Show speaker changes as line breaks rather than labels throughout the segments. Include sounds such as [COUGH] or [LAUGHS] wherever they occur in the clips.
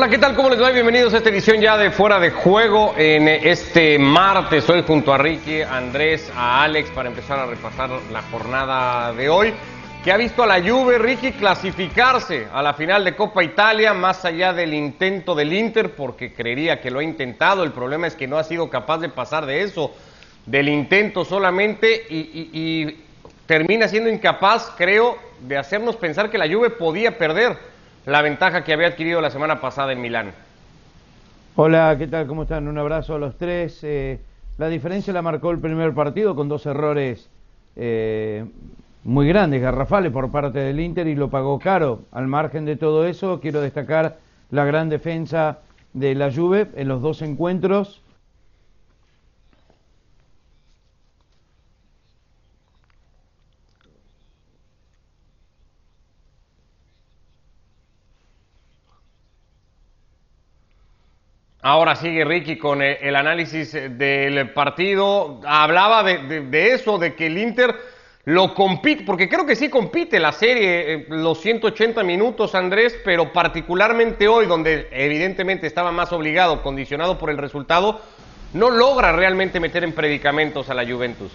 Hola, ¿qué tal? ¿Cómo les va? Bienvenidos a esta edición ya de Fuera de Juego en este martes. Hoy junto a Ricky, a Andrés, a Alex para empezar a repasar la jornada de hoy que ha visto a la Juve, Ricky, clasificarse a la final de Copa Italia más allá del intento del Inter porque creería que lo ha intentado. El problema es que no ha sido capaz de pasar de eso, del intento solamente y, y- y termina siendo incapaz, creo, de hacernos pensar que la Juve podía perder la ventaja que había adquirido la semana pasada en Milán.
Hola, ¿qué tal? ¿Cómo están? Un abrazo a los tres. Eh, la diferencia la marcó el primer partido con dos errores eh, muy grandes, garrafales por parte del Inter y lo pagó caro. Al margen de todo eso, quiero destacar la gran defensa de la Juve en los dos encuentros.
Ahora sigue Ricky con eh, el análisis eh, del partido. Hablaba de, de- eso, de que el Inter lo compite, porque creo que sí compite la serie, eh, los 180 minutos, Andrés, pero particularmente hoy, donde evidentemente estaba más obligado, condicionado por el resultado, no logra realmente meter en predicamentos a la Juventus.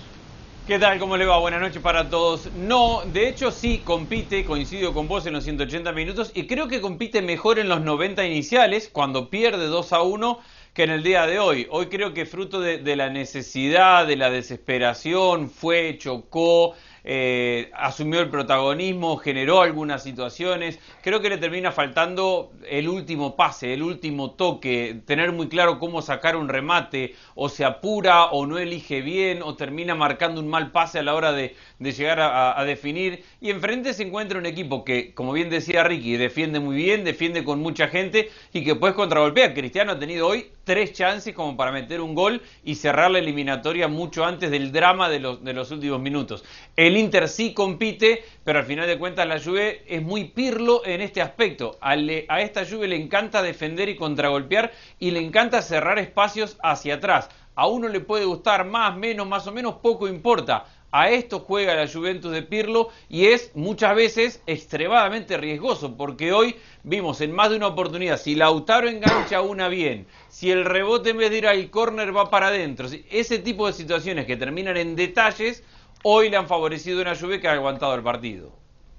¿Qué tal? ¿Cómo le va? Buenas noches para todos. No, de hecho sí compite, coincido con vos en los 180 minutos y creo que compite mejor en los 90 iniciales cuando pierde 2 a 1 que en el día de hoy. Hoy creo que fruto de, la necesidad, de la desesperación, fue, chocó, eh, asumió el protagonismo, generó algunas situaciones. Creo que le termina faltando el último pase, el último toque, tener muy claro cómo sacar un remate, o se apura o no elige bien, o termina marcando un mal pase a la hora de, de llegar a, a- definir. Y enfrente se encuentra un equipo que, como bien decía Ricky, defiende muy bien, defiende con mucha gente y que puedes contragolpear. Cristiano ha tenido hoy tres chances como para meter un gol y cerrar la eliminatoria mucho antes del drama de los, de los últimos minutos. El Inter sí compite, pero al final de cuentas la Juve es muy pirlo en este aspecto. A, esta Juve le encanta defender y contragolpear y le encanta cerrar espacios hacia atrás. A uno le puede gustar más, menos, más o menos, poco importa. A esto juega la Juventus de Pirlo y es muchas veces extremadamente riesgoso porque hoy vimos en más de una oportunidad si Lautaro engancha una bien, si el rebote en vez de ir al córner va para adentro, ese tipo de situaciones que terminan en detalles hoy le han favorecido a una Juve que ha aguantado el partido.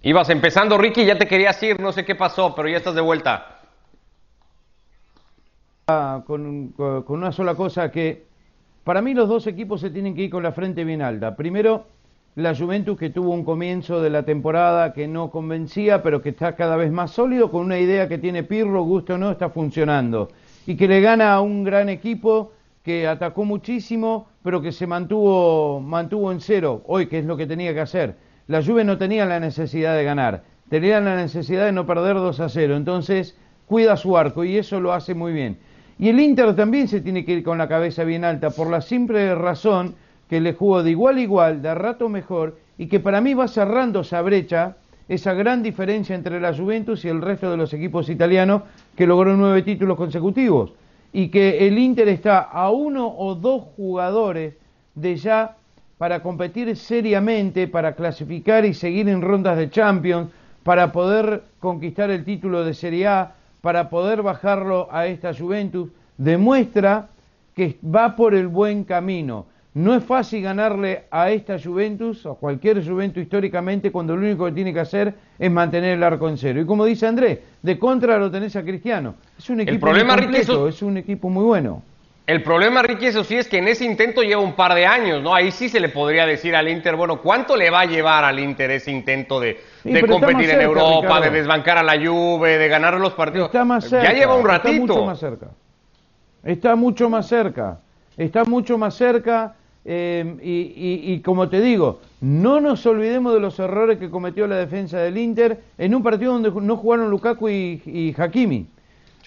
Ibas empezando, Ricky, ya te querías ir, no sé qué pasó, pero ya estás de vuelta.
Ah, con una sola cosa que para mí los dos equipos se tienen que ir con la frente bien alta. Primero, la Juventus que tuvo un comienzo de la temporada que no convencía, pero que está cada vez más sólido, con una idea que tiene Pirro, gusto o no, está funcionando. Y que le gana a un gran equipo que atacó muchísimo, pero que se mantuvo, mantuvo en cero, hoy que es lo que tenía que hacer. La Juve no tenía la necesidad de ganar, tenía la necesidad de no perder 2 a 0, entonces cuida su arco y eso lo hace muy bien. Y el Inter también se tiene que ir con la cabeza bien alta por la simple razón que le jugó de igual a igual, de rato mejor, y que para mí va cerrando esa brecha, esa gran diferencia entre la Juventus y el resto de los equipos italianos que logró nueve títulos consecutivos. Y que el Inter está a uno o dos jugadores de ya para competir seriamente, para clasificar y seguir en rondas de Champions, para poder conquistar el título de Serie A, para poder bajarlo a esta Juventus, demuestra que va por el buen camino. No es fácil ganarle a esta Juventus, a cualquier Juventus históricamente, cuando lo único que tiene que hacer es mantener el arco en cero. Y como dice Andrés, de contra lo tenés a Cristiano. Es un equipo
problema,
muy
Ricky,
completo,
eso-
es un equipo muy bueno.
El problema, Ricky, eso sí, es que en ese intento lleva un par de años, ¿no? Ahí sí se le podría decir al Inter, bueno, ¿cuánto le va a llevar al Inter ese intento de,
Sí,
competir en Europa,
Ricardo.
de desbancar a la Juve, de ganar los partidos?
Está más cerca.
ya lleva un
Está mucho
ratito.
más cerca. Está mucho más cerca. Está mucho más cerca. eh, y, y- y como te digo, no nos olvidemos de los errores que cometió la defensa del Inter en un partido donde no jugaron Lukaku y, y Hakimi.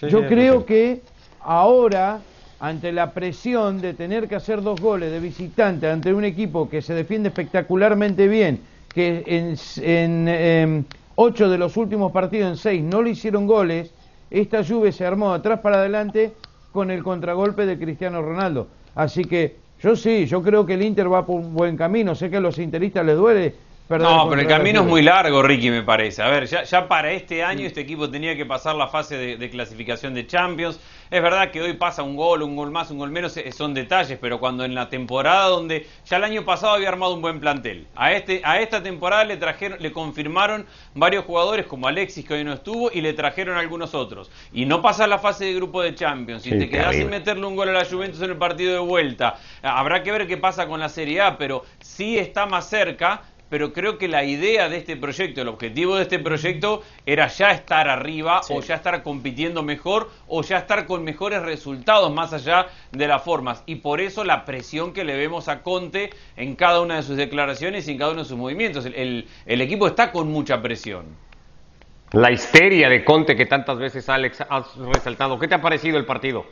Sí,
Yo
sí,
creo que ahora, ante la presión de tener que hacer dos goles de visitante ante un equipo que se defiende espectacularmente bien, que en, en, em, ocho de los últimos partidos, en seis, no le hicieron goles, esta Juve se armó atrás para adelante con el contragolpe de Cristiano Ronaldo. Así que yo sí, yo creo que el Inter va por un buen camino. Sé que a los interistas les duele
no, pero el camino es muy largo, Ricky, me parece. A ver, ya, para este año este equipo tenía que pasar la fase de, clasificación de Champions. Es verdad que hoy pasa un gol, un gol más, un gol menos, eh, son detalles, pero cuando en la temporada donde ya el año pasado había armado un buen plantel, a, este, a esta temporada le trajeron, le confirmaron varios jugadores como Alexis que hoy no estuvo y le trajeron algunos otros. Y no pasa la fase de grupo de Champions, y te quedas sin meterle un gol a la Juventus en el partido de vuelta, habrá que ver qué pasa con la Serie A, pero sí está más cerca pero creo que la idea de este proyecto, el objetivo de este proyecto era ya estar arriba o ya estar compitiendo mejor o ya estar con mejores resultados más allá de las formas. Y por eso la presión que le vemos a Conte en cada una de sus declaraciones y en cada uno de sus movimientos. El, el equipo está con mucha presión.
La histeria de Conte que tantas veces Alex ha resaltado. ¿Qué te ha parecido el partido?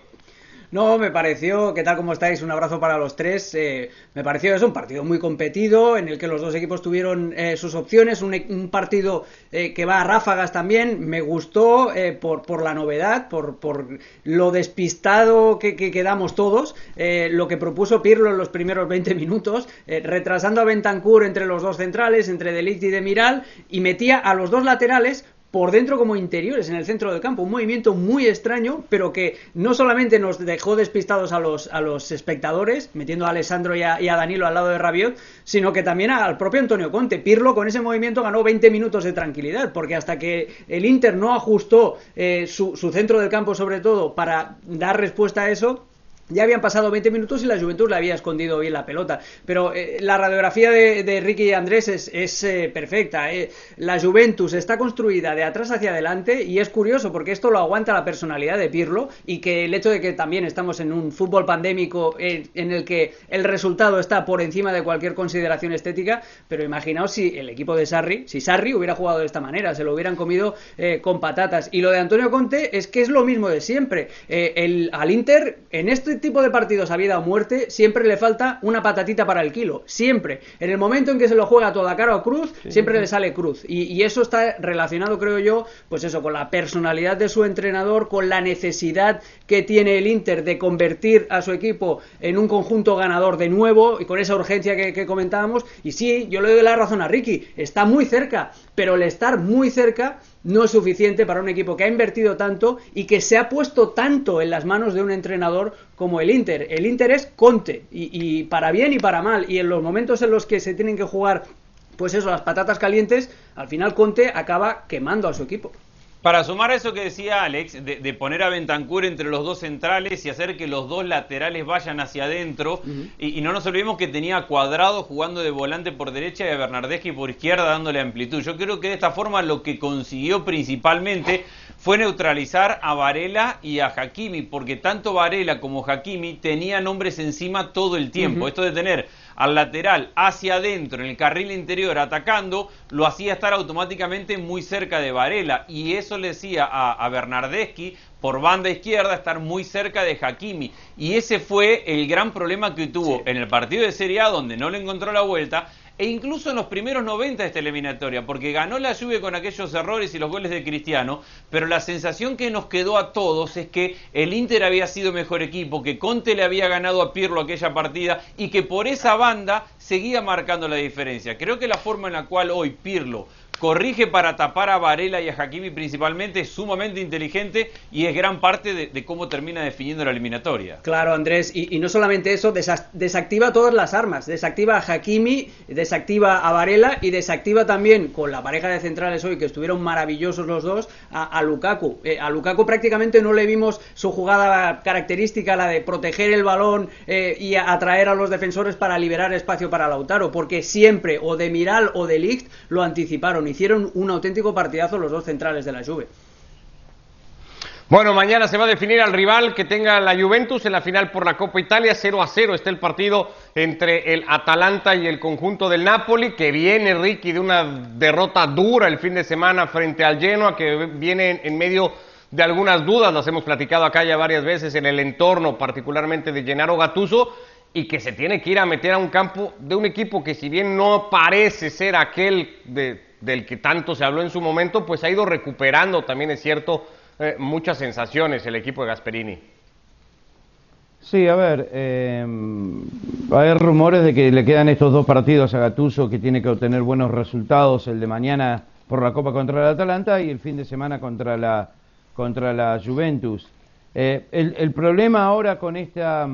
No, me pareció, ¿qué tal como estáis? Un abrazo para los tres. Eh, me pareció es un partido muy competido en el que los dos equipos tuvieron eh, sus opciones, un, partido eh, que va a ráfagas también. Me gustó por, por, la novedad, por, por lo despistado que, quedamos todos. lo que propuso Pirlo en los primeros 20 minutos, retrasando a Bentancur entre los dos centrales, entre Delict y Demiral, y metía a los dos laterales por dentro como interiores en el centro del campo. Un movimiento muy extraño, pero que no solamente nos dejó despistados a los, a los espectadores, metiendo a Alessandro y a, Danilo al lado de Rabiot, sino que también al propio Antonio Conte. Pirlo con ese movimiento ganó 20 minutos de tranquilidad, porque hasta que el Inter no ajustó eh, su, su centro del campo sobre todo para dar respuesta a eso, ya habían pasado 20 minutos y la Juventud le había escondido bien la pelota. Pero eh, la radiografía de, Ricky y Andrés es, eh, perfecta. Eh. La Juventus está construida de atrás hacia adelante y es curioso porque esto lo aguanta la personalidad de Pirlo y que el hecho de que también estamos en un fútbol pandémico en el que el resultado está por encima de cualquier consideración estética. Pero imaginaos si el equipo de Sarri, si Sarri hubiera jugado de esta manera, se lo hubieran comido con patatas. Y lo de Antonio Conte es que es lo mismo de siempre. el, al Inter, en este tipo de partidos a vida o muerte, siempre le falta una patatita para el kilo. Siempre. En el momento en que se lo juega toda cara o cruz, siempre le sale cruz. Y, eso está relacionado, creo yo, pues eso, con la personalidad de su entrenador, con la necesidad que tiene el Inter de convertir a su equipo en un conjunto ganador de nuevo y con esa urgencia que, que comentábamos. Y sí, yo le doy la razón a Ricky, está muy cerca, pero el estar muy cerca no es suficiente para un equipo que ha invertido tanto y que se ha puesto tanto en las manos de un entrenador como el Inter. El Inter es Conte, y, para bien y para mal, y en los momentos en los que se tienen que jugar, pues eso, las patatas calientes, al final Conte acaba quemando a su equipo.
Para sumar a eso que decía Alex, de, poner a Bentancur entre los dos centrales y hacer que los dos laterales vayan hacia adentro, y, no nos olvidemos que tenía a Cuadrado jugando de volante por derecha y a Bernardeschi por izquierda dándole amplitud. Yo creo que de esta forma lo que consiguió principalmente fue neutralizar a Varela y a Hakimi, porque tanto Varela como Hakimi tenían hombres encima todo el tiempo. Esto de tener al lateral hacia adentro, en el carril interior, atacando, lo hacía estar automáticamente muy cerca de Varela. Y eso le decía a, a Bernardeschi, por banda izquierda, estar muy cerca de Hakimi. Y ese fue el gran problema que tuvo en el partido de Serie A, donde no le encontró la vuelta e incluso en los primeros 90 de esta eliminatoria, porque ganó la lluvia con aquellos errores y los goles de Cristiano, pero la sensación que nos quedó a todos es que el Inter había sido mejor equipo, que Conte le había ganado a Pirlo aquella partida y que por esa banda seguía marcando la diferencia. Creo que la forma en la cual hoy Pirlo corrige para tapar a Varela y a Hakimi principalmente, es sumamente inteligente y es gran parte de, cómo termina definiendo la eliminatoria.
Claro, Andrés, y, no solamente eso, desactiva todas las armas, desactiva a Hakimi, desactiva a Varela y desactiva también con la pareja de centrales hoy, que estuvieron maravillosos los dos, a, Lukaku. Eh, a Lukaku prácticamente no le vimos su jugada característica, la de proteger el balón eh, y atraer a los defensores para liberar espacio para Lautaro, porque siempre o de Miral o de Ligt lo anticiparon hicieron un auténtico partidazo los dos centrales de la Juve.
Bueno, mañana se va a definir al rival que tenga la Juventus en la final por la Copa Italia. 0 a 0 está el partido entre el Atalanta y el conjunto del Napoli, que viene, Ricky, de una derrota dura el fin de semana frente al Genoa, que viene en medio de algunas dudas, las hemos platicado acá ya varias veces en el entorno, particularmente de Gennaro Gattuso, y que se tiene que ir a meter a un campo de un equipo que si bien no parece ser aquel de del que tanto se habló en su momento, pues ha ido recuperando también, es cierto, eh, muchas sensaciones el equipo de Gasperini.
Sí, a ver, eh, hay rumores de que le quedan estos dos partidos a Gatuso que tiene que obtener buenos resultados, el de mañana por la Copa contra el Atalanta y el fin de semana contra la, contra la Juventus. Eh, el, problema ahora con, esta,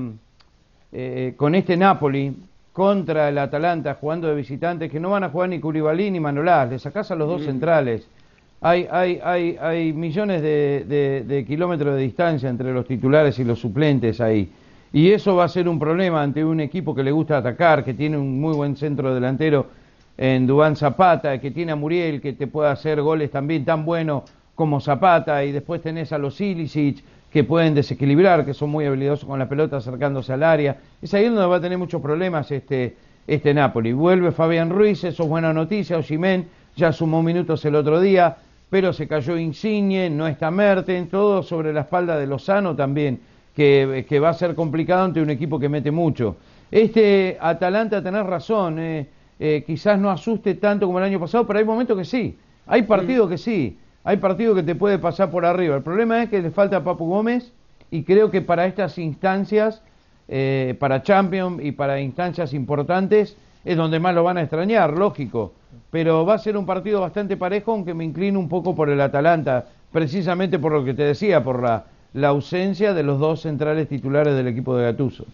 eh, con este Napoli contra el Atalanta jugando de visitantes que no van a jugar ni Curibalí ni Manolás, le sacás a los dos mm. centrales. Hay, hay, hay, hay millones de, de kilómetros de distancia entre los titulares y los suplentes ahí. Y eso va a ser un problema ante un equipo que le gusta atacar, que tiene un muy buen centro delantero en Dubán Zapata, que tiene a Muriel, que te puede hacer goles también tan buenos como Zapata, y después tenés a los Ilicic, que pueden desequilibrar, que son muy habilidosos con la pelota acercándose al área. Es ahí donde va a tener muchos problemas este, este Napoli. Vuelve Fabián Ruiz, eso es buena noticia, Osimén ya sumó minutos el otro día, pero se cayó Insigne, no está Merten, todo sobre la espalda de Lozano también que, va a ser complicado ante un equipo que mete mucho. Este Atalanta, tenés razón, eh, eh, quizás no asuste tanto como el año pasado, pero hay momentos que sí. Hay partidos que sí. Hay partidos que te puede pasar por arriba. El problema es que le falta a Papu Gómez y creo que para estas instancias, eh, para Champions y para instancias importantes, es donde más lo van a extrañar, lógico. Pero va a ser un partido bastante parejo, aunque me inclino un poco por el Atalanta, precisamente por lo que te decía, por la la ausencia de los dos centrales titulares del equipo de Gatuso.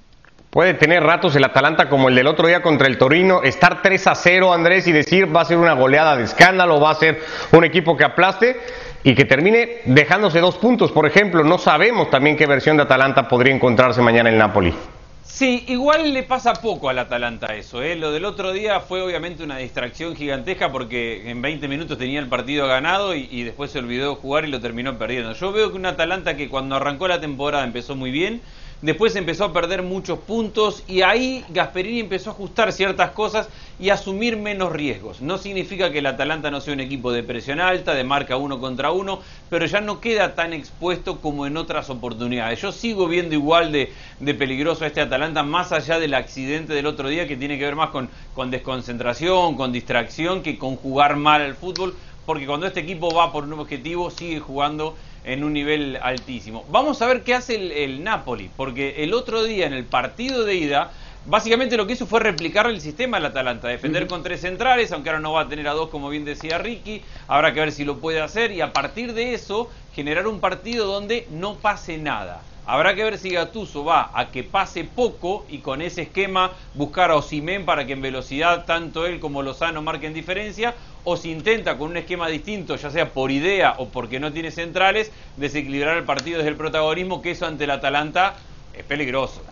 Puede tener ratos el Atalanta como el del otro día contra el Torino, estar 3 a 0 Andrés y decir va a ser una goleada de escándalo, va a ser un equipo que aplaste y que termine dejándose dos puntos, por ejemplo. No sabemos también qué versión de Atalanta podría encontrarse mañana el Napoli.
Sí, igual le pasa poco al Atalanta eso. ¿eh? Lo del otro día fue obviamente una distracción gigantesca porque en 20 minutos tenía el partido ganado y, y, después se olvidó jugar y lo terminó perdiendo. Yo veo que un Atalanta que cuando arrancó la temporada empezó muy bien, después empezó a perder muchos puntos y ahí Gasperini empezó a ajustar ciertas cosas y asumir menos riesgos. No significa que el Atalanta no sea un equipo de presión alta, de marca uno contra uno, pero ya no queda tan expuesto como en otras oportunidades. Yo sigo viendo igual de, peligroso a este Atalanta, más allá del accidente del otro día, que tiene que ver más con, con desconcentración, con distracción, que con jugar mal al fútbol, porque cuando este equipo va por un objetivo, sigue jugando en un nivel altísimo. Vamos a ver qué hace el, el Napoli, porque el otro día en el partido de ida Básicamente lo que hizo fue replicar el sistema del Atalanta, defender con tres centrales, aunque ahora no va a tener a dos como bien decía Ricky, habrá que ver si lo puede hacer y a partir de eso generar un partido donde no pase nada. Habrá que ver si Gatuso va a que pase poco y con ese esquema buscar a Osimen para que en velocidad tanto él como Lozano marquen diferencia o si intenta con un esquema distinto, ya sea por idea o porque no tiene centrales, desequilibrar el partido desde el protagonismo, que eso ante el Atalanta es peligroso.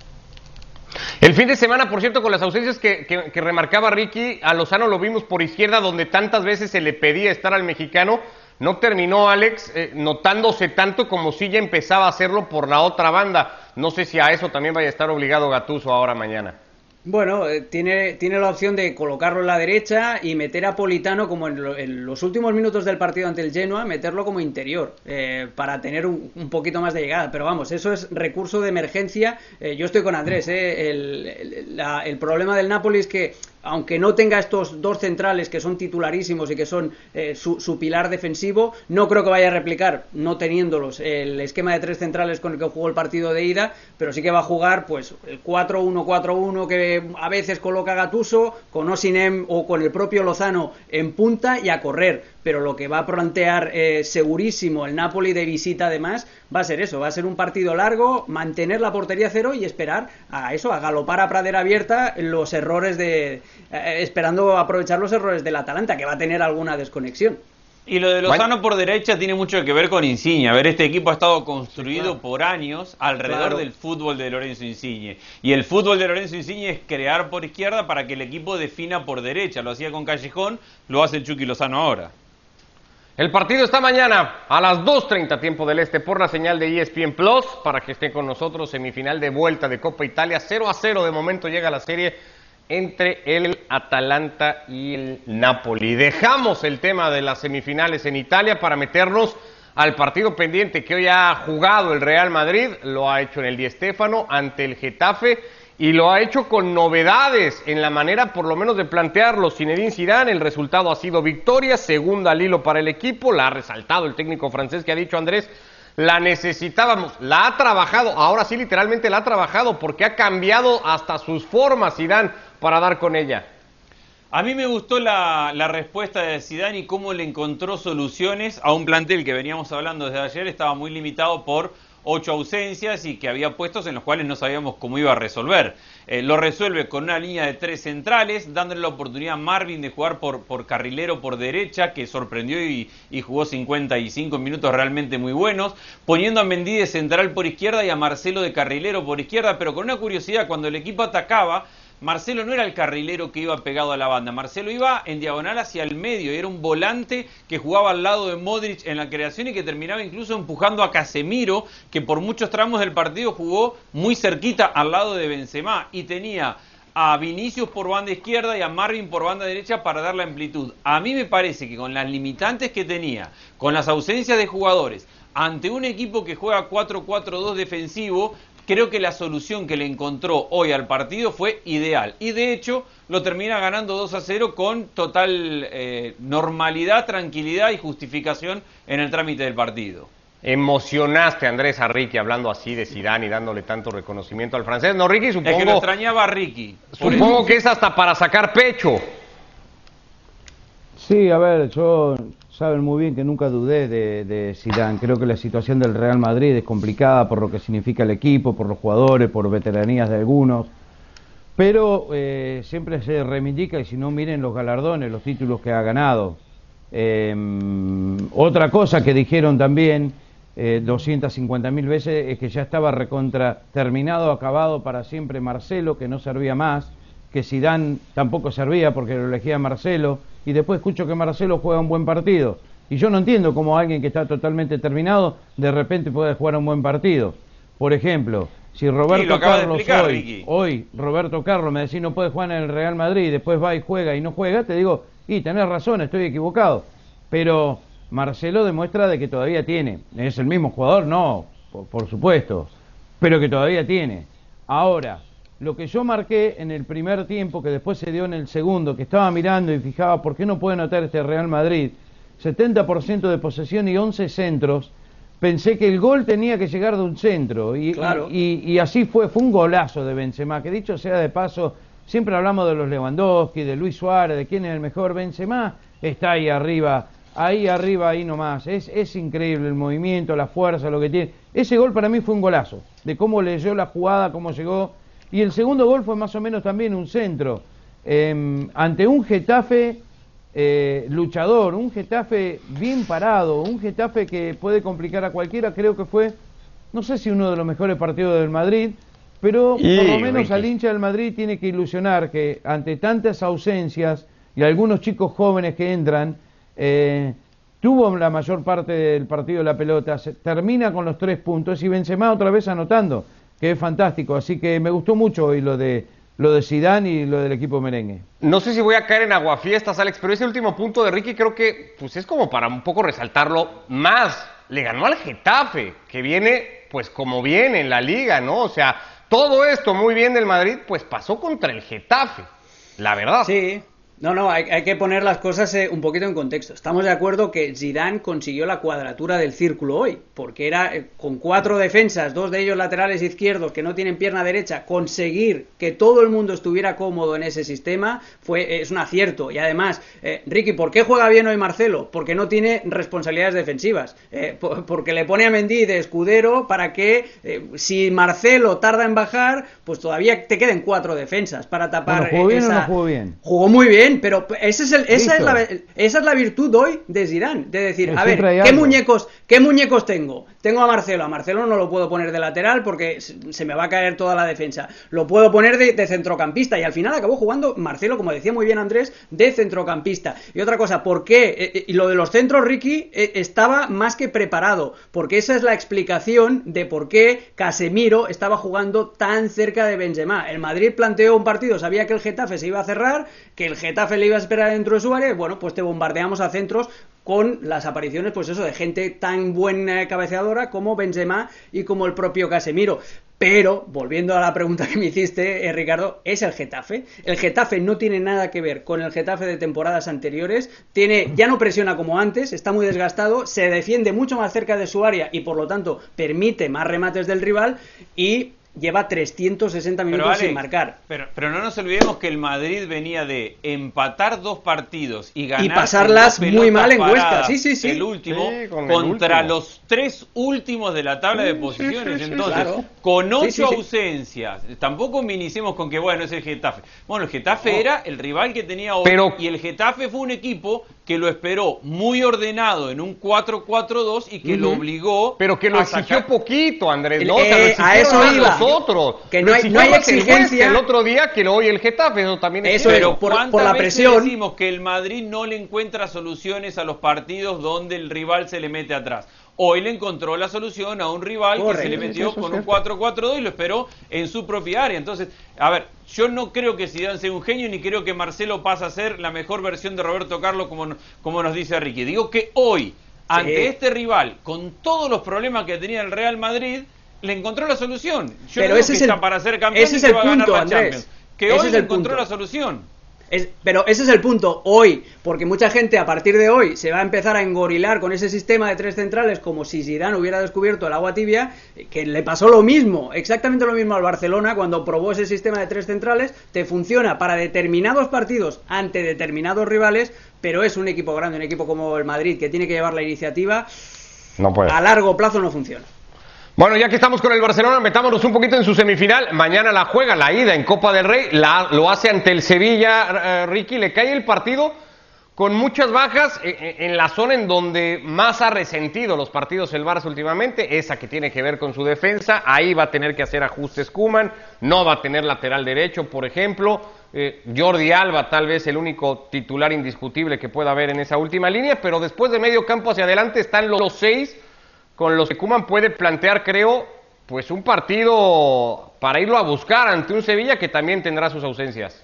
El fin de semana, por cierto, con las ausencias que, remarcaba Ricky, a Lozano lo vimos por izquierda, donde tantas veces se le pedía estar al mexicano. No terminó Alex eh, notándose tanto como si ya empezaba a hacerlo por la otra banda. No sé si a eso también vaya a estar obligado Gatuso ahora mañana.
Bueno, eh, tiene, tiene la opción de colocarlo en la derecha y meter a Politano como en, los últimos minutos del partido ante el Genoa, meterlo como interior eh, para tener un, poquito más de llegada. Pero vamos, eso es recurso de emergencia. Yo estoy con Andrés. El, el, problema del Napoli es que aunque no tenga estos dos centrales que son titularísimos y que son eh, su, pilar defensivo, no creo que vaya a replicar, no teniéndolos, el esquema de tres centrales con el que jugó el partido de ida, pero sí que va a jugar pues el 4-1-4-1 que a veces coloca Gatuso, con Osinem o con el propio Lozano en punta y a correr. Pero lo que va a plantear eh, segurísimo el Napoli de visita además va a ser eso, va a ser un partido largo, mantener la portería cero y esperar a eso, a galopar a pradera abierta los errores de, eh, esperando aprovechar los errores del Atalanta, que va a tener alguna desconexión.
Y lo de Lozano por derecha tiene mucho que ver con Insigne. A ver, este equipo ha estado construido por años alrededor del fútbol de Lorenzo Insigne. Y el fútbol de Lorenzo Insigne es crear por izquierda para que el equipo defina por derecha. Lo hacía con Callejón, lo hace el Chucky Lozano ahora.
El partido está mañana a las 2.30 tiempo del este por la señal de ESPN Plus para que estén con nosotros semifinal de vuelta de Copa Italia 0 a 0 de momento llega la serie entre el Atalanta y el Napoli. Dejamos el tema de las semifinales en Italia para meternos al partido pendiente que hoy ha jugado el Real Madrid, lo ha hecho en el Di Stéfano ante el Getafe y lo ha hecho con novedades en la manera por lo menos de plantearlo. Zinedine Zidane, el resultado ha sido victoria, segunda al hilo para el equipo, la ha resaltado el técnico francés que ha dicho Andrés, la necesitábamos, la ha trabajado, ahora sí literalmente la ha trabajado porque ha cambiado hasta sus formas Zidane para dar con ella.
A mí me gustó la, respuesta de Zidane y cómo le encontró soluciones a un plantel que veníamos hablando desde ayer, estaba muy limitado por ocho ausencias y que había puestos en los cuales no sabíamos cómo iba a resolver. Eh, lo resuelve con una línea de tres centrales, dándole la oportunidad a Marvin de jugar por, por carrilero por derecha, que sorprendió y, y, jugó 55 minutos realmente muy buenos, poniendo a Mendy de central por izquierda y a Marcelo de carrilero por izquierda, pero con una curiosidad, cuando el equipo atacaba, Marcelo no era el carrilero que iba pegado a la banda, Marcelo iba en diagonal hacia el medio, era un volante que jugaba al lado de Modric en la creación y que terminaba incluso empujando a Casemiro, que por muchos tramos del partido jugó muy cerquita al lado de Benzema y tenía a Vinicius por banda izquierda y a Marvin por banda derecha para dar la amplitud. A mí me parece que con las limitantes que tenía, con las ausencias de jugadores, ante un equipo que juega 4-4-2 defensivo, creo que la solución que le encontró hoy al partido fue ideal. Y de hecho lo termina ganando 2 a 0 con total eh, normalidad, tranquilidad y justificación en el trámite del partido.
Emocionaste a Andrés a Ricky hablando así de Zidane y dándole tanto reconocimiento al francés. No, Ricky, supongo... Es
que lo extrañaba a Ricky.
Supongo que es hasta para sacar pecho.
Sí, a ver, yo saben muy bien que nunca dudé de, de Zidane. Creo que la situación del Real Madrid es complicada por lo que significa el equipo, por los jugadores, por veteranías de algunos. Pero eh, siempre se reivindica y si no miren los galardones, los títulos que ha ganado. Em, otra cosa que dijeron también eh, 250 mil veces es que ya estaba recontra terminado, acabado para siempre Marcelo, que no servía más, que Zidane tampoco servía porque lo elegía Marcelo y después escucho que Marcelo juega un buen partido. Y yo no entiendo cómo alguien que está totalmente terminado de repente puede jugar un buen partido. Por ejemplo, si Roberto Carlos hoy, hoy, Roberto Carlos me decís no puede jugar en el Real Madrid, después va y juega y no juega, te digo, y tenés razón, estoy equivocado. Pero Marcelo demuestra de que todavía tiene. ¿Es el mismo jugador? No, por supuesto, pero que todavía tiene. Ahora, lo que yo marqué en el primer tiempo, que después se dio en el segundo, que estaba mirando y fijaba por qué no puede notar este Real Madrid, 70% de posesión y 11 centros, pensé que el gol tenía que llegar de un centro. Y, y, así fue, fue un golazo de Benzema, que dicho sea de paso, siempre hablamos de los Lewandowski, de Luis Suárez, de quién es el mejor, Benzema está ahí arriba, ahí arriba, ahí nomás. Es, es increíble el movimiento, la fuerza, lo que tiene. Ese gol para mí fue un golazo, de cómo leyó la jugada, cómo llegó y el segundo gol fue más o menos también un centro. Em, ante un Getafe eh, luchador, un Getafe bien parado, un Getafe que puede complicar a cualquiera, creo que fue, no sé si uno de los mejores partidos del Madrid, pero por lo menos al hincha del Madrid tiene que ilusionar que ante tantas ausencias y algunos chicos jóvenes que entran, eh, tuvo la mayor parte del partido de la pelota, se termina con los tres puntos y Benzema otra vez anotando que es fantástico. Así que me gustó mucho hoy lo de lo de Zidane y lo del equipo merengue.
No sé si voy a caer en aguafiestas, Alex, pero ese último punto de Ricky creo que pues es como para un poco resaltarlo más. Le ganó al Getafe, que viene pues como viene en la liga, ¿no? O sea, todo esto muy bien del Madrid, pues pasó contra el Getafe, la verdad.
Sí, no, no, hay, que poner las cosas eh, un poquito en contexto. Estamos de acuerdo que Zidane consiguió la cuadratura del círculo hoy, porque era eh, con cuatro defensas, dos de ellos laterales izquierdos que no tienen pierna derecha, conseguir que todo el mundo estuviera cómodo en ese sistema fue eh, es un acierto. Y además, Ricky, ¿por qué juega bien hoy Marcelo? Porque no tiene responsabilidades defensivas, porque le pone a Mendy de escudero para que si Marcelo tarda en bajar, pues todavía te queden cuatro defensas para tapar.
¿Jugó bien o no jugó bien?
Jugó muy bien pero ese es esa, es la, esa es la virtud hoy de Zidane, de decir, a ver, ¿qué muñecos, ¿qué muñecos tengo? Tengo a Marcelo, a Marcelo no lo puedo poner de lateral porque se me va a caer toda la defensa. Lo puedo poner de, centrocampista y al final acabó jugando Marcelo, como decía muy bien Andrés, de centrocampista. Y otra cosa, ¿por qué? Eh, eh, y lo de los centros, Ricky, eh, estaba más que preparado, porque esa es la explicación de por qué Casemiro estaba jugando tan cerca de Benzema. El Madrid planteó un partido, sabía que el Getafe se iba a cerrar, que el Getafe Getafe le iba a esperar dentro de su área, bueno, pues te bombardeamos a centros con las apariciones, pues eso, de gente tan buena cabeceadora como Benzema y como el propio Casemiro. Pero, volviendo a la pregunta que me hiciste, eh, Ricardo, es el Getafe. El Getafe no tiene nada que ver con el Getafe de temporadas anteriores. Tiene, ya no presiona como antes, está muy desgastado, se defiende mucho más cerca de su área y por lo tanto permite más remates del rival y lleva 360 minutos sin marcar.
Pero, pero no nos olvidemos que el Madrid venía de empatar dos partidos y ganar.
Y pasarlas muy mal en Huesca, sí, sí, sí.
El último contra los tres últimos de la tabla de posiciones. Entonces, con ocho ausencias, tampoco minicemos con que, bueno, es el Getafe. Bueno, el Getafe era el rival que tenía hoy. Y el Getafe fue un equipo que lo esperó muy ordenado en un 4-4-2 y que lo obligó.
Pero que lo exigió poquito, Andrés. ¿no?
Eh, a eso iba.
Nosotros.
Que no hay, no hay exigencia.
El, otro día que lo hoy el Getafe, eso también
es Eso, pero por, por la presión.
decimos que el Madrid no le encuentra soluciones a los partidos donde el rival se le mete atrás? Hoy le encontró la solución a un rival que se le metió con un 4-4-2 y lo esperó en su propia área. Entonces, a ver, yo no creo que Zidane sea un genio ni creo que Marcelo pase a ser la mejor versión de Roberto Carlos como, como nos dice Ricky. Digo que hoy, ante este rival, con todos los problemas que tenía el Real Madrid, le encontró la solución. Yo
Pero ese es el, para ser campeón ese es el punto, Andrés.
Que hoy le encontró la solución
pero ese es el punto, hoy, porque mucha gente a partir de hoy se va a empezar a engorilar con ese sistema de tres centrales como si Zidane hubiera descubierto el agua tibia, que le pasó lo mismo, exactamente lo mismo al Barcelona cuando probó ese sistema de tres centrales, te funciona para determinados partidos ante determinados rivales, pero es un equipo grande, un equipo como el Madrid que tiene que llevar la iniciativa,
no puede.
a largo plazo no funciona.
Bueno, ya que estamos con el Barcelona, metámonos un poquito en su semifinal. Mañana la juega, la ida en Copa del Rey, la, lo hace ante el Sevilla. Eh, Ricky, le cae el partido con muchas bajas eh, eh, en la zona en donde más ha resentido los partidos el Barça últimamente, esa que tiene que ver con su defensa. Ahí va a tener que hacer ajustes Kuman, no va a tener lateral derecho, por ejemplo. Jordi Alba, tal vez el único titular indiscutible que pueda haber en esa última línea, pero después de medio campo hacia adelante están los seis con los que Kuman puede plantear, creo, pues un partido para irlo a buscar ante un Sevilla que también tendrá sus ausencias.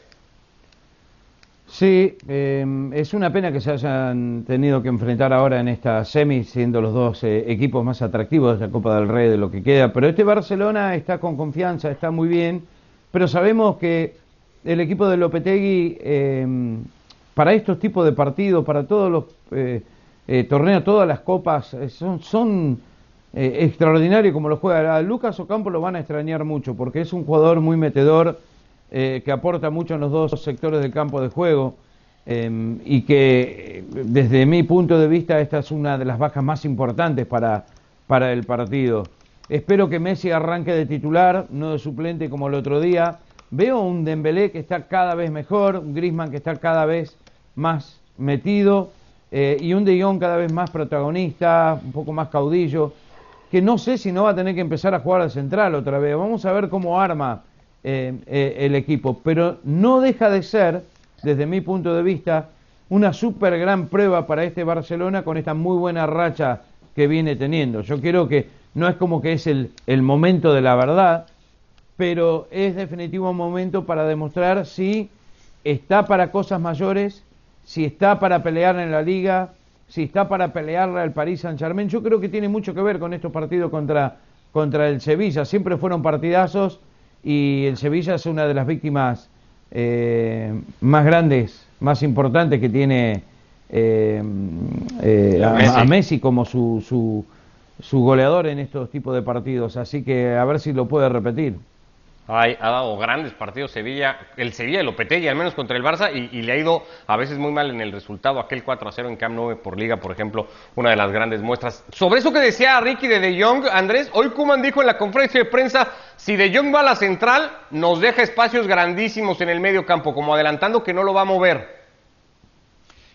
Sí, em, es una pena que se hayan tenido que enfrentar ahora en esta semi, siendo los dos eh, equipos más atractivos de la Copa del Rey de lo que queda. Pero este Barcelona está con confianza, está muy bien, pero sabemos que el equipo de Lopetegui, em, para estos tipos de partidos, para todos los eh, eh, torneo, todas las copas eh, son, eh, extraordinarios como lo juega. Lucas Ocampo lo van a extrañar mucho porque es un jugador muy metedor que aporta mucho en los dos sectores del campo de juego y que desde mi punto de vista esta es una de las bajas más importantes para, para el partido. Espero que Messi arranque de titular, no de suplente como el otro día. Veo un Dembélé que está cada vez mejor, un Griezmann que está cada vez más metido eh, y un De Jong cada vez más protagonista, un poco más caudillo, que no sé si no va a tener que empezar a jugar al central otra vez. Vamos a ver cómo arma eh, eh, el equipo, pero no deja de ser, desde mi punto de vista, una súper gran prueba para este Barcelona con esta muy buena racha que viene teniendo. Yo creo que no es como que es el, el momento de la verdad, pero es definitivo un momento para demostrar si está para cosas mayores si está para pelear en la liga, si está para pelearle al París Saint Germain. Yo creo que tiene mucho que ver con estos partidos contra, contra el Sevilla. Siempre fueron partidazos y el Sevilla es una de las víctimas eh, más grandes, más importantes que tiene eh, eh, a, Messi. como su, su, su goleador en estos tipos de partidos. Así que a ver si lo puede repetir
ha dado grandes partidos Sevilla, el Sevilla lo Lopetegui, al menos contra el Barça, y, le ha ido a veces muy mal en el resultado. Aquel 4 a 0 en Camp 9 por Liga, por ejemplo, una de las grandes muestras. Sobre eso que decía Ricky de De Jong, Andrés, hoy Kuman dijo en la conferencia de prensa: si De Jong va a la central, nos deja espacios grandísimos en el medio campo, como adelantando que no lo va a mover.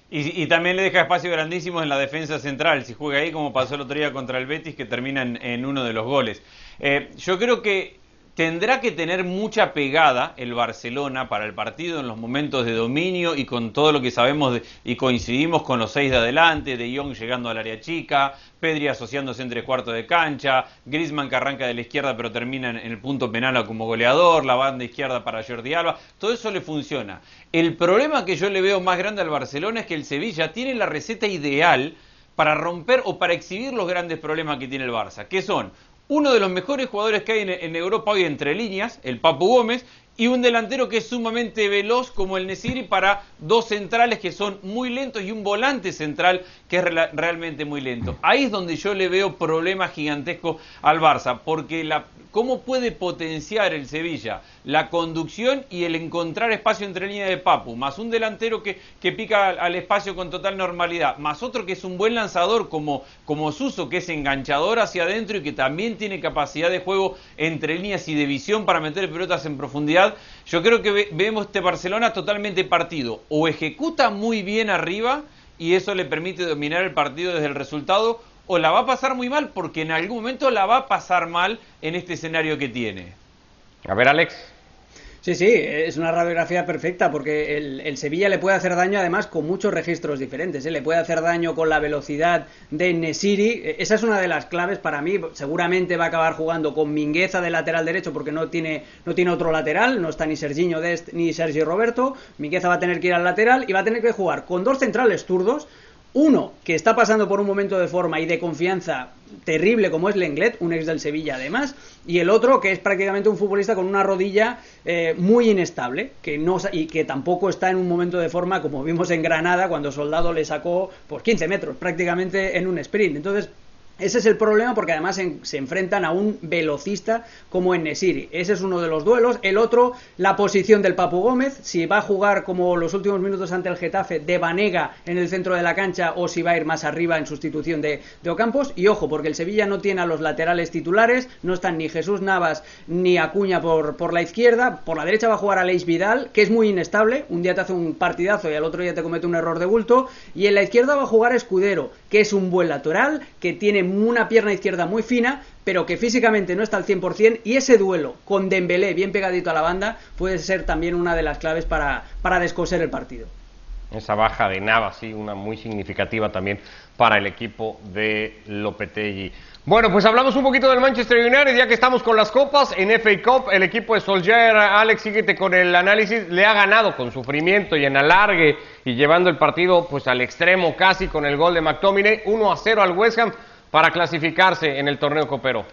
Y, también le deja espacios grandísimos en la defensa central, si juega ahí como pasó el otro día contra el Betis, que termina en, uno de los goles. Eh, yo creo que Tendrá que tener mucha pegada el Barcelona para el partido en los momentos de dominio y con todo lo que sabemos y coincidimos con los seis de adelante, De Jong llegando al área chica, Pedri asociándose entre cuartos de cancha, Griezmann que arranca de la izquierda pero termina en, el punto penal como goleador, la banda izquierda para Jordi Alba, todo eso le funciona. El problema que yo le veo más grande al Barcelona es que el Sevilla tiene la receta ideal para romper o para exhibir los grandes problemas que tiene el Barça, que son uno de los mejores jugadores que hay en, Europa hoy entre líneas, el Papu Gómez, y un delantero que es sumamente veloz como el Nesiri para dos centrales que son muy lentos y un volante central que es realmente muy lento. Ahí es donde yo le veo problemas gigantescos al Barça, porque la, ¿cómo puede potenciar el Sevilla la conducción y el encontrar espacio entre líneas de Papu, más un delantero que, pica al, espacio con total normalidad, más otro que es un buen lanzador como, como Suso, que es enganchador hacia adentro y que también tiene capacidad de juego entre líneas y de visión para meter pelotas en profundidad? Yo creo que vemos este Barcelona totalmente partido, o ejecuta muy bien arriba, y eso le permite dominar el partido desde el resultado, o la va a pasar muy mal porque en algún momento la va a pasar mal en este escenario que tiene.
A ver, Alex.
Sí, sí, es una radiografía perfecta porque el, Sevilla le puede hacer daño además con muchos registros diferentes. ¿eh? Le puede hacer daño con la velocidad de Nesiri. E, esa es una de las claves para mí. Seguramente va a acabar jugando con Mingueza de lateral derecho porque no tiene, no tiene otro lateral. No está ni Serginho Dest ni Sergi Roberto. Mingueza va a tener que ir al lateral y va a tener que jugar con dos centrales zurdos uno que está pasando por un momento de forma y de confianza terrible como es Lenglet, un ex del Sevilla además, y el otro que es prácticamente un futbolista con una rodilla eh, muy inestable que no, y que tampoco está en un momento de forma como vimos en Granada cuando Soldado le sacó por 15 metros prácticamente en un sprint. Entonces, ese es el problema porque además se enfrentan a un velocista como en. Ese es uno de los duelos. El otro, la posición del Papu Gómez. Si va a jugar como los últimos minutos ante el Getafe de Vanega en el centro de la cancha o si va a ir más arriba en sustitución de, Ocampos. Y ojo, porque el Sevilla no tiene a los laterales titulares. No están ni Jesús Navas ni Acuña por, por la izquierda. Por la derecha va a jugar Aleix Vidal, que es muy inestable. Un día te hace un partidazo y al otro día te comete un error de bulto. Y en la izquierda va a jugar Escudero, que es un buen lateral, que tiene una pierna izquierda muy fina, pero que físicamente no está al 100% y ese duelo con Dembélé bien pegadito a la banda puede ser también una de las claves para, para descoser el partido.
Esa baja de Navas, sí, una muy significativa también para el equipo de Lopetegui. Bueno, pues hablamos un poquito del Manchester United, ya que estamos con las copas en FA Cup, el equipo de Solskjaer, Alex, síguete con el análisis, le ha ganado con sufrimiento y en alargue y llevando el partido pues al extremo casi con el gol de McTominay, 1 a 0 al West Ham para clasificarse en el torneo copero.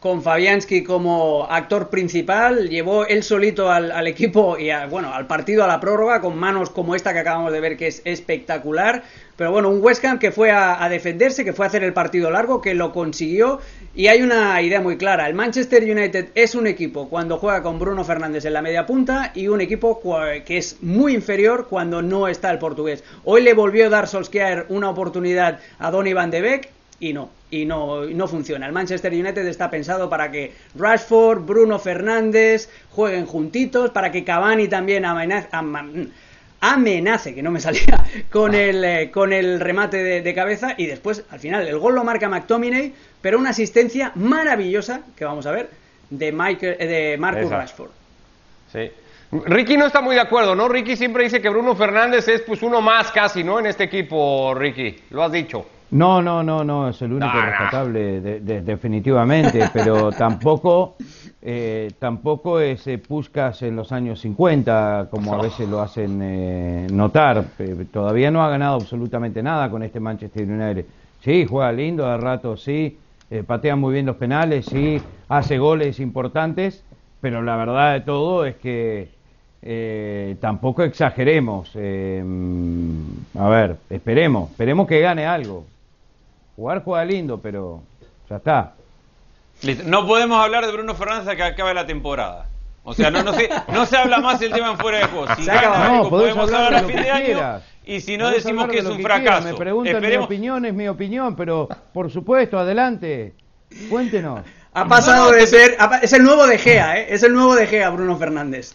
Con Fabianski como actor principal, llevó él solito al, equipo y bueno, al partido a la prórroga con manos como esta que acabamos de ver que es espectacular. Pero bueno, un West Ham que fue a, defenderse, que fue a hacer el partido largo, que lo consiguió. Y hay una idea muy clara. El Manchester United es un equipo cuando juega con Bruno Fernández en la media punta y un equipo que es muy inferior cuando no está el portugués. Hoy le volvió a dar Solskjaer una oportunidad a Donny Van de Beek y no, y no, no funciona. El Manchester United está pensado para que Rashford, Bruno Fernández jueguen juntitos, para que Cavani también amenace, amenace que no me salía, [LAUGHS] con el, eh, con el remate de, cabeza y después, al final, el gol lo marca McTominay, pero una asistencia maravillosa, que vamos a ver, de, Michael, eh, de Marcus Rashford.
Sí. Ricky no está muy de acuerdo, ¿no? Ricky siempre dice que Bruno Fernández es pues uno más casi, ¿no? En este equipo, Ricky. Lo has dicho.
No, no, no, no, es el único rescatable definitivamente, [LAUGHS] pero tampoco eh, tampoco es eh, Puskas en los años 50, como a veces lo hacen eh, notar. todavía no ha ganado absolutamente nada con este Manchester United. Sí, juega lindo de rato, sí, patea muy bien los penales, sí, hace goles importantes, pero la verdad de todo es que tampoco exageremos. a ver, esperemos, esperemos que gane algo. Jugar juega lindo, pero ya está.
No podemos hablar de Bruno Fernández hasta que acabe la temporada. O sea, no, no, se, no se habla más el tema en fuera de juego. Si [LAUGHS]
no, podemos hablar a fin de año
y si no decimos que es un fracaso.
Me preguntan mi opinión, es mi opinión, pero por supuesto, adelante. Cuéntenos.
Ha pasado de ser. Es el nuevo De Gea, ¿eh? Es el nuevo De Gea, Bruno Fernández.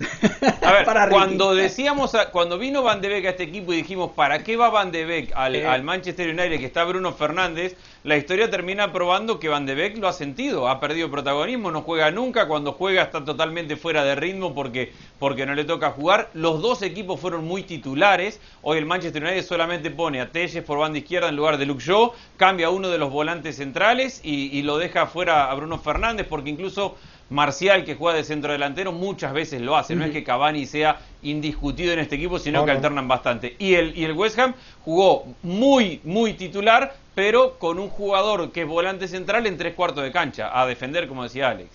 A ver, [LAUGHS] cuando decíamos. cuando vino Van de Beek a este equipo y dijimos, ¿para qué va Van de Beek al, al Manchester United que está Bruno Fernández? La historia termina probando que Van de Beek lo ha sentido. Ha perdido protagonismo, no juega nunca. Cuando juega está totalmente fuera de ritmo porque, porque no le toca jugar. Los dos equipos fueron muy titulares. Hoy el Manchester United solamente pone a Telles por banda izquierda en lugar de Luke Shaw. Cambia uno de los volantes centrales y, y lo deja fuera a Bruno Fernández Fernández, porque incluso Marcial, que juega de centro delantero, muchas veces lo hace. No es que Cavani sea indiscutido en este equipo, sino que alternan bastante. Y el, y el West Ham jugó muy, muy titular, pero con un jugador que es volante central en tres cuartos de cancha, a defender, como decía Alex.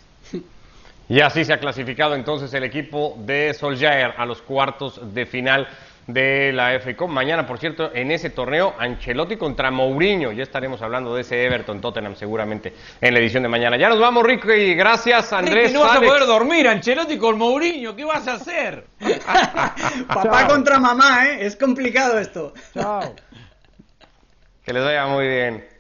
Y así se ha clasificado entonces el equipo de Solskjaer a los cuartos de final de la FA Mañana, por cierto, en ese torneo, Ancelotti contra Mourinho. Ya estaremos hablando de ese Everton Tottenham seguramente en la edición de mañana. Ya nos vamos, Rico, y gracias, Andrés.
no vas a poder dormir, Ancelotti con Mourinho. ¿Qué vas a hacer? [LAUGHS]
Papá contra mamá, ¿eh? Es complicado esto.
Chao.
Que les vaya muy bien.